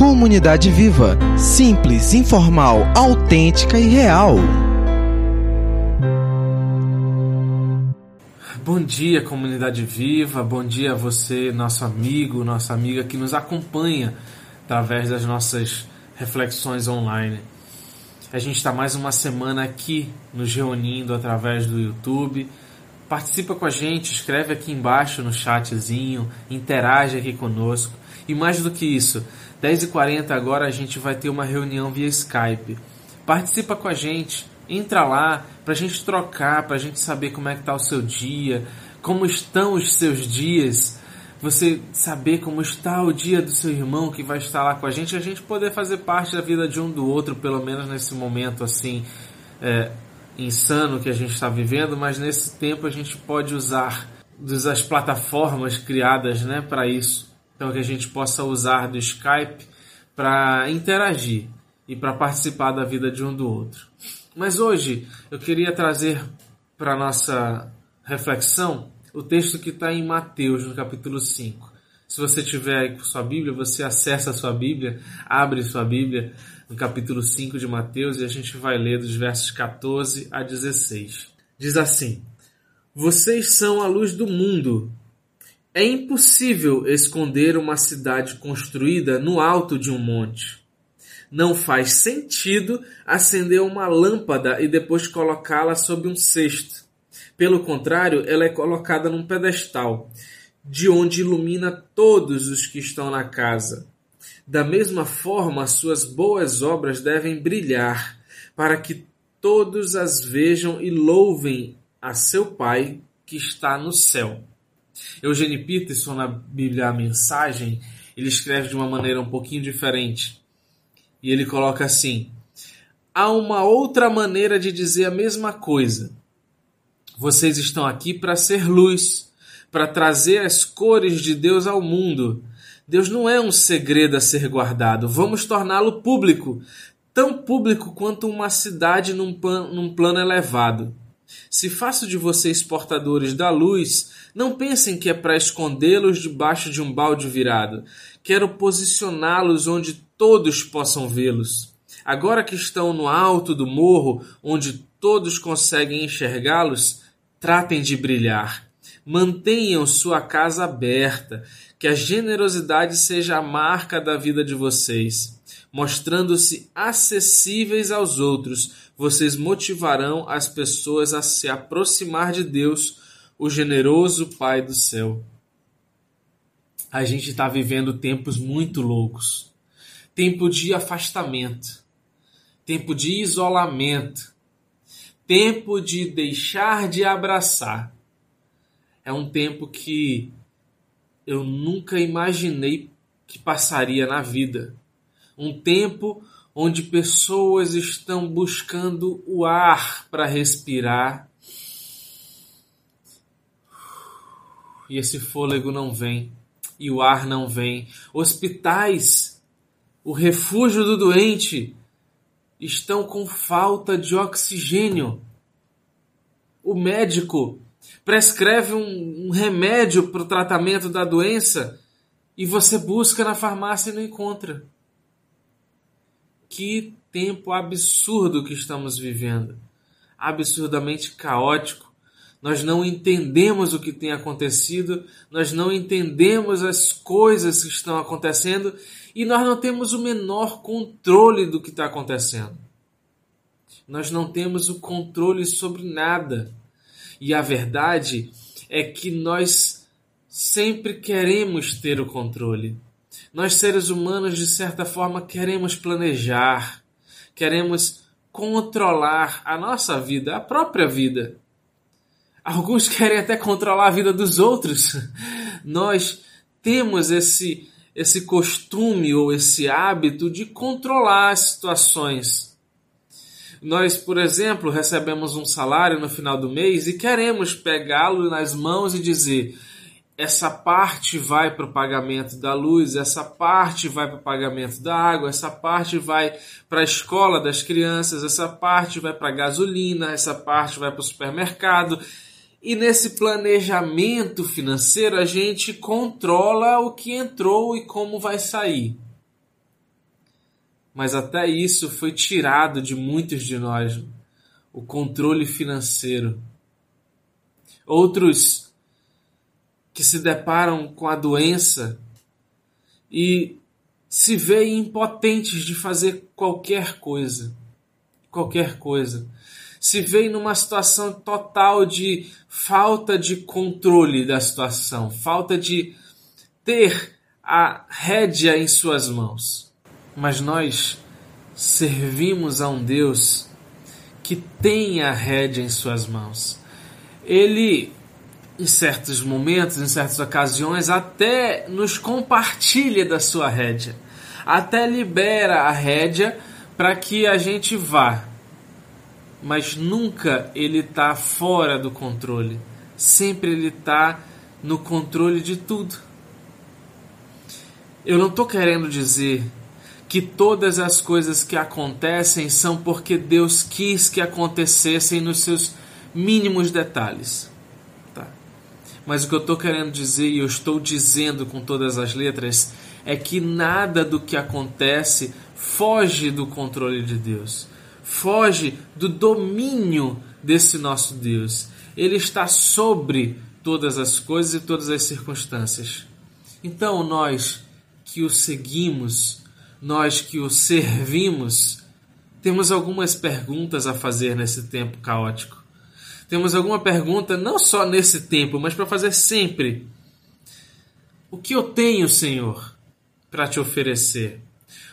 Comunidade Viva. Simples, informal, autêntica e real. Bom dia, comunidade viva. Bom dia a você, nosso amigo, nossa amiga que nos acompanha através das nossas reflexões online. A gente está mais uma semana aqui nos reunindo através do YouTube. Participa com a gente, escreve aqui embaixo no chatzinho, interage aqui conosco. E mais do que isso, 10h40 agora a gente vai ter uma reunião via Skype. Participa com a gente, entra lá para a gente trocar, para a gente saber como é que está o seu dia, como estão os seus dias, você saber como está o dia do seu irmão que vai estar lá com a gente, a gente poder fazer parte da vida de um do outro, pelo menos nesse momento assim é, insano que a gente está vivendo, mas nesse tempo a gente pode usar das plataformas criadas né, para isso então que a gente possa usar do Skype para interagir e para participar da vida de um do outro. Mas hoje eu queria trazer para nossa reflexão o texto que está em Mateus, no capítulo 5. Se você tiver aí com sua Bíblia, você acessa a sua Bíblia, abre sua Bíblia no capítulo 5 de Mateus e a gente vai ler dos versos 14 a 16. Diz assim: Vocês são a luz do mundo. É impossível esconder uma cidade construída no alto de um monte. Não faz sentido acender uma lâmpada e depois colocá-la sob um cesto. Pelo contrário, ela é colocada num pedestal, de onde ilumina todos os que estão na casa. Da mesma forma, suas boas obras devem brilhar, para que todos as vejam e louvem a seu Pai que está no céu. Eugene Peterson, na Bíblia A Mensagem, ele escreve de uma maneira um pouquinho diferente. E ele coloca assim: há uma outra maneira de dizer a mesma coisa. Vocês estão aqui para ser luz, para trazer as cores de Deus ao mundo. Deus não é um segredo a ser guardado. Vamos torná-lo público, tão público quanto uma cidade num, num plano elevado. Se faço de vocês portadores da luz, não pensem que é para escondê-los debaixo de um balde virado. Quero posicioná-los onde todos possam vê-los. Agora que estão no alto do morro, onde todos conseguem enxergá-los, tratem de brilhar. Mantenham sua casa aberta, que a generosidade seja a marca da vida de vocês. Mostrando-se acessíveis aos outros, vocês motivarão as pessoas a se aproximar de Deus o generoso Pai do céu. A gente está vivendo tempos muito loucos tempo de afastamento, tempo de isolamento, tempo de deixar de abraçar. É um tempo que eu nunca imaginei que passaria na vida. Um tempo onde pessoas estão buscando o ar para respirar e esse fôlego não vem, e o ar não vem. Hospitais, o refúgio do doente, estão com falta de oxigênio. O médico prescreve um, um remédio para o tratamento da doença e você busca na farmácia e não encontra. Que tempo absurdo que estamos vivendo absurdamente caótico nós não entendemos o que tem acontecido, nós não entendemos as coisas que estão acontecendo e nós não temos o menor controle do que está acontecendo. Nós não temos o controle sobre nada. E a verdade é que nós sempre queremos ter o controle. Nós, seres humanos, de certa forma, queremos planejar, queremos controlar a nossa vida, a própria vida. Alguns querem até controlar a vida dos outros. Nós temos esse esse costume ou esse hábito de controlar as situações. Nós, por exemplo, recebemos um salário no final do mês e queremos pegá-lo nas mãos e dizer: essa parte vai para o pagamento da luz, essa parte vai para o pagamento da água, essa parte vai para a escola das crianças, essa parte vai para a gasolina, essa parte vai para o supermercado. E nesse planejamento financeiro a gente controla o que entrou e como vai sair. Mas até isso foi tirado de muitos de nós o controle financeiro. Outros que se deparam com a doença e se veem impotentes de fazer qualquer coisa. Qualquer coisa. Se veem numa situação total de falta de controle da situação, falta de ter a rédea em suas mãos. Mas nós servimos a um Deus que tem a rédea em suas mãos. Ele, em certos momentos, em certas ocasiões, até nos compartilha da sua rédea, até libera a rédea para que a gente vá. Mas nunca ele está fora do controle. Sempre ele está no controle de tudo. Eu não estou querendo dizer que todas as coisas que acontecem são porque Deus quis que acontecessem nos seus mínimos detalhes. Tá? Mas o que eu estou querendo dizer, e eu estou dizendo com todas as letras, é que nada do que acontece foge do controle de Deus, foge do domínio desse nosso Deus. Ele está sobre todas as coisas e todas as circunstâncias. Então, nós que o seguimos, nós que o servimos, temos algumas perguntas a fazer nesse tempo caótico. Temos alguma pergunta não só nesse tempo, mas para fazer sempre. O que eu tenho, Senhor, para te oferecer?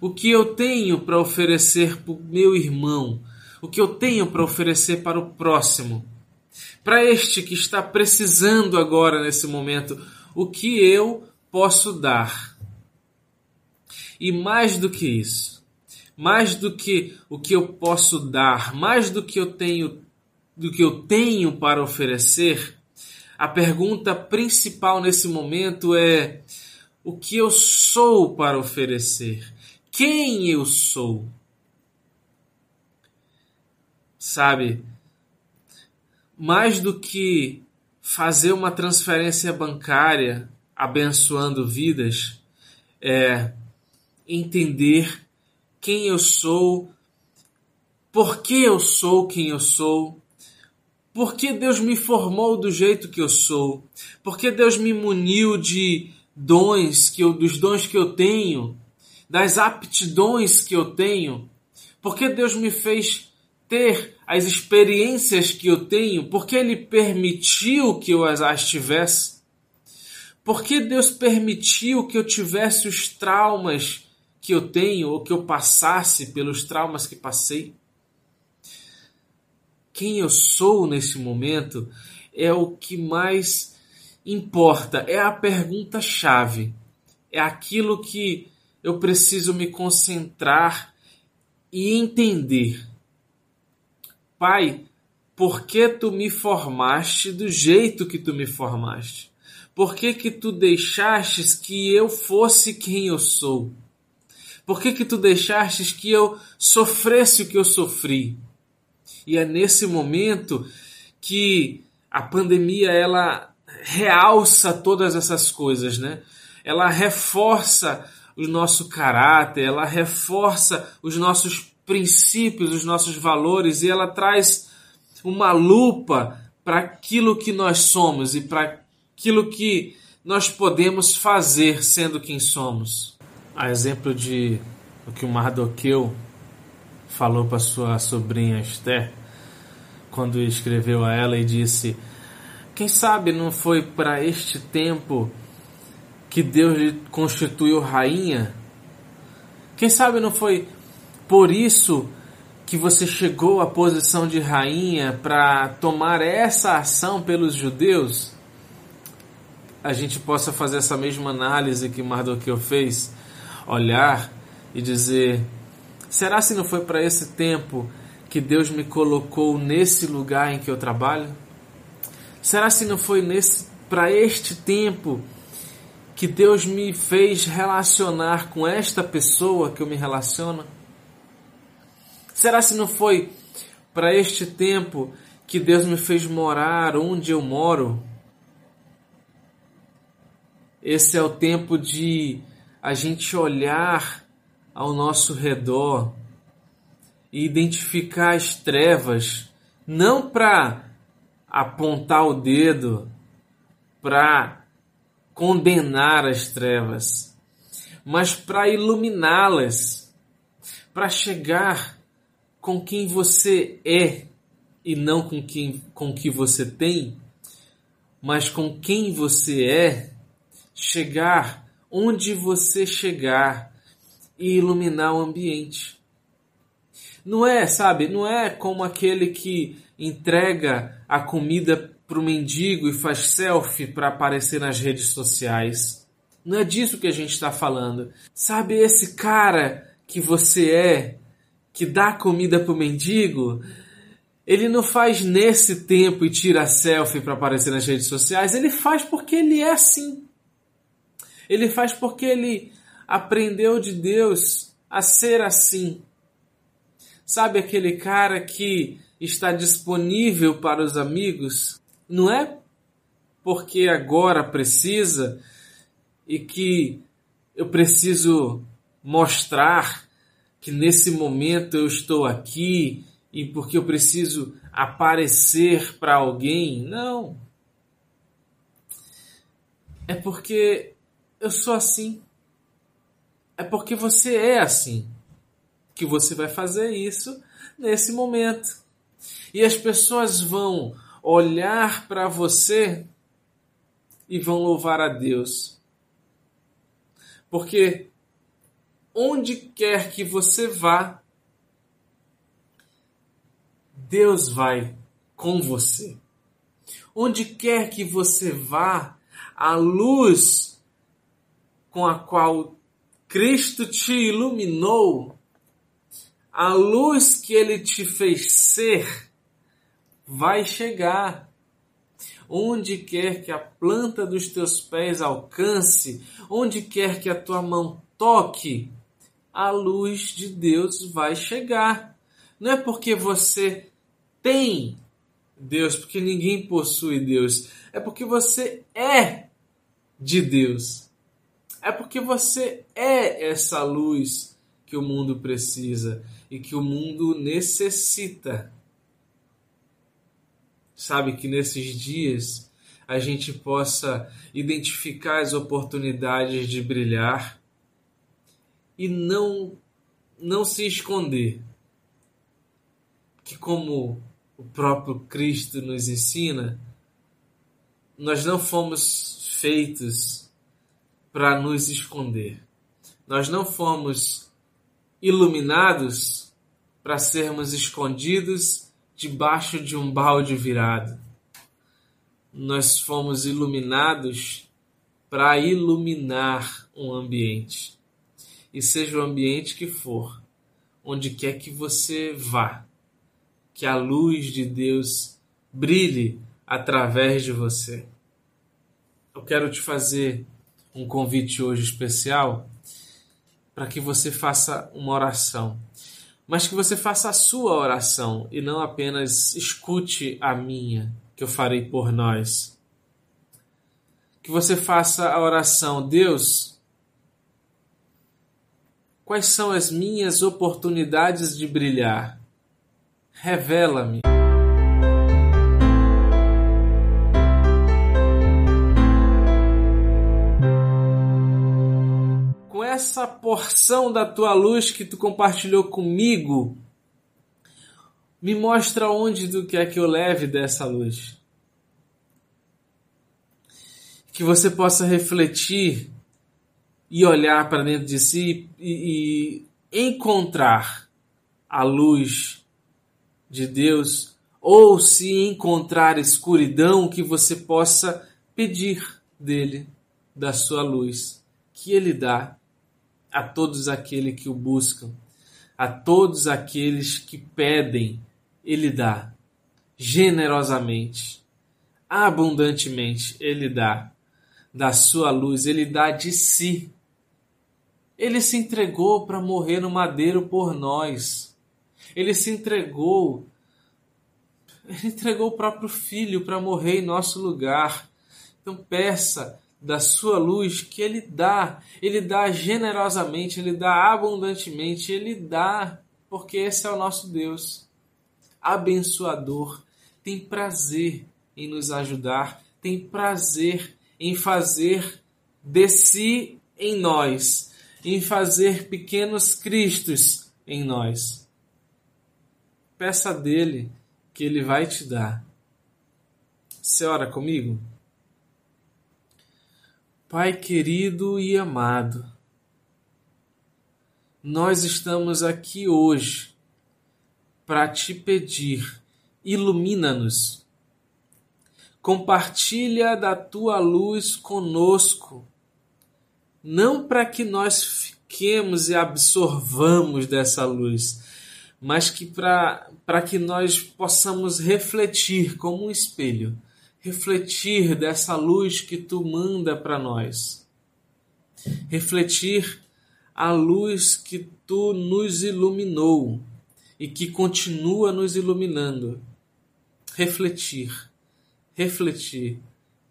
O que eu tenho para oferecer para o meu irmão? O que eu tenho para oferecer para o próximo? Para este que está precisando agora nesse momento, o que eu posso dar? E mais do que isso, mais do que o que eu posso dar, mais do que eu tenho do que eu tenho para oferecer, a pergunta principal nesse momento é o que eu sou para oferecer? Quem eu sou? Sabe? Mais do que fazer uma transferência bancária abençoando vidas, é entender quem eu sou, por que eu sou quem eu sou, por que Deus me formou do jeito que eu sou, por que Deus me muniu de dons que eu, dos dons que eu tenho, das aptidões que eu tenho, por que Deus me fez ter as experiências que eu tenho, porque Ele permitiu que eu as tivesse. Por que Deus permitiu que eu tivesse os traumas que eu tenho ou que eu passasse pelos traumas que passei. Quem eu sou nesse momento é o que mais importa, é a pergunta-chave, é aquilo que eu preciso me concentrar e entender. Pai, por que tu me formaste do jeito que tu me formaste? Por que que tu deixastes que eu fosse quem eu sou? Por que, que tu deixastes que eu sofresse o que eu sofri? E é nesse momento que a pandemia ela realça todas essas coisas, né? Ela reforça o nosso caráter, ela reforça os nossos princípios, os nossos valores e ela traz uma lupa para aquilo que nós somos e para aquilo que nós podemos fazer sendo quem somos a exemplo de o que o Mardoqueu falou para sua sobrinha Esther, quando escreveu a ela e disse: Quem sabe não foi para este tempo que Deus lhe constituiu rainha? Quem sabe não foi por isso que você chegou à posição de rainha para tomar essa ação pelos judeus? A gente possa fazer essa mesma análise que Mardoqueu fez olhar e dizer: será se não foi para esse tempo que Deus me colocou nesse lugar em que eu trabalho? Será se não foi nesse para este tempo que Deus me fez relacionar com esta pessoa que eu me relaciono? Será se não foi para este tempo que Deus me fez morar onde eu moro? Esse é o tempo de a gente olhar ao nosso redor e identificar as trevas, não para apontar o dedo, para condenar as trevas, mas para iluminá-las, para chegar com quem você é e não com quem com que você tem, mas com quem você é, chegar onde você chegar e iluminar o ambiente. Não é, sabe, não é como aquele que entrega a comida para o mendigo e faz selfie para aparecer nas redes sociais. Não é disso que a gente está falando. Sabe esse cara que você é, que dá comida para o mendigo? Ele não faz nesse tempo e tira selfie para aparecer nas redes sociais. Ele faz porque ele é assim. Ele faz porque ele aprendeu de Deus a ser assim. Sabe aquele cara que está disponível para os amigos? Não é porque agora precisa e que eu preciso mostrar que nesse momento eu estou aqui e porque eu preciso aparecer para alguém. Não. É porque eu sou assim. É porque você é assim que você vai fazer isso nesse momento. E as pessoas vão olhar para você e vão louvar a Deus. Porque onde quer que você vá, Deus vai com você. Onde quer que você vá, a luz com a qual Cristo te iluminou a luz que ele te fez ser vai chegar. Onde quer que a planta dos teus pés alcance, onde quer que a tua mão toque, a luz de Deus vai chegar. Não é porque você tem Deus, porque ninguém possui Deus. É porque você é de Deus. É porque você é essa luz que o mundo precisa e que o mundo necessita. Sabe que nesses dias a gente possa identificar as oportunidades de brilhar e não não se esconder. Que como o próprio Cristo nos ensina, nós não fomos feitos para nos esconder. Nós não fomos iluminados para sermos escondidos debaixo de um balde virado. Nós fomos iluminados para iluminar um ambiente. E seja o ambiente que for, onde quer que você vá, que a luz de Deus brilhe através de você. Eu quero te fazer um convite hoje especial para que você faça uma oração, mas que você faça a sua oração e não apenas escute a minha, que eu farei por nós. Que você faça a oração, Deus, quais são as minhas oportunidades de brilhar? Revela-me. Essa porção da tua luz que tu compartilhou comigo, me mostra onde tu quer que eu leve dessa luz. Que você possa refletir e olhar para dentro de si e, e encontrar a luz de Deus, ou se encontrar escuridão, que você possa pedir dele, da sua luz, que ele dá a todos aqueles que o buscam, a todos aqueles que pedem, ele dá generosamente, abundantemente, ele dá da sua luz, ele dá de si. Ele se entregou para morrer no madeiro por nós. Ele se entregou ele entregou o próprio filho para morrer em nosso lugar. Então peça, da sua luz que ele dá, ele dá generosamente, ele dá abundantemente, ele dá porque esse é o nosso Deus. Abençoador, tem prazer em nos ajudar, tem prazer em fazer de si em nós, em fazer pequenos cristos em nós. Peça dele que ele vai te dar. Você ora comigo? Pai querido e amado, nós estamos aqui hoje para te pedir, ilumina-nos. Compartilha da tua luz conosco, não para que nós fiquemos e absorvamos dessa luz, mas que para que nós possamos refletir como um espelho refletir dessa luz que tu manda para nós. Refletir a luz que tu nos iluminou e que continua nos iluminando. Refletir, refletir,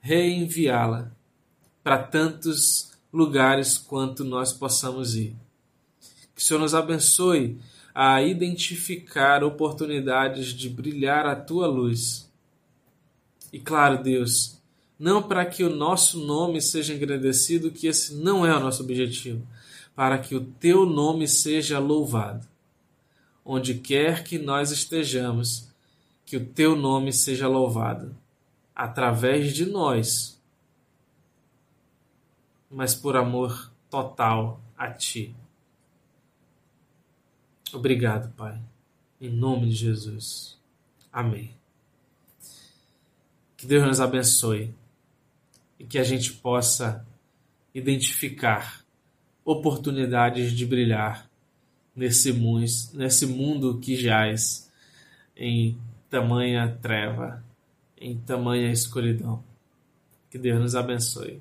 reenviá-la para tantos lugares quanto nós possamos ir. Que o Senhor nos abençoe a identificar oportunidades de brilhar a tua luz e claro, Deus, não para que o nosso nome seja engrandecido, que esse não é o nosso objetivo, para que o teu nome seja louvado. Onde quer que nós estejamos, que o teu nome seja louvado, através de nós, mas por amor total a ti. Obrigado, Pai. Em nome de Jesus. Amém. Que Deus nos abençoe e que a gente possa identificar oportunidades de brilhar nesse mundo, nesse mundo que jaz em tamanha treva, em tamanha escuridão. Que Deus nos abençoe.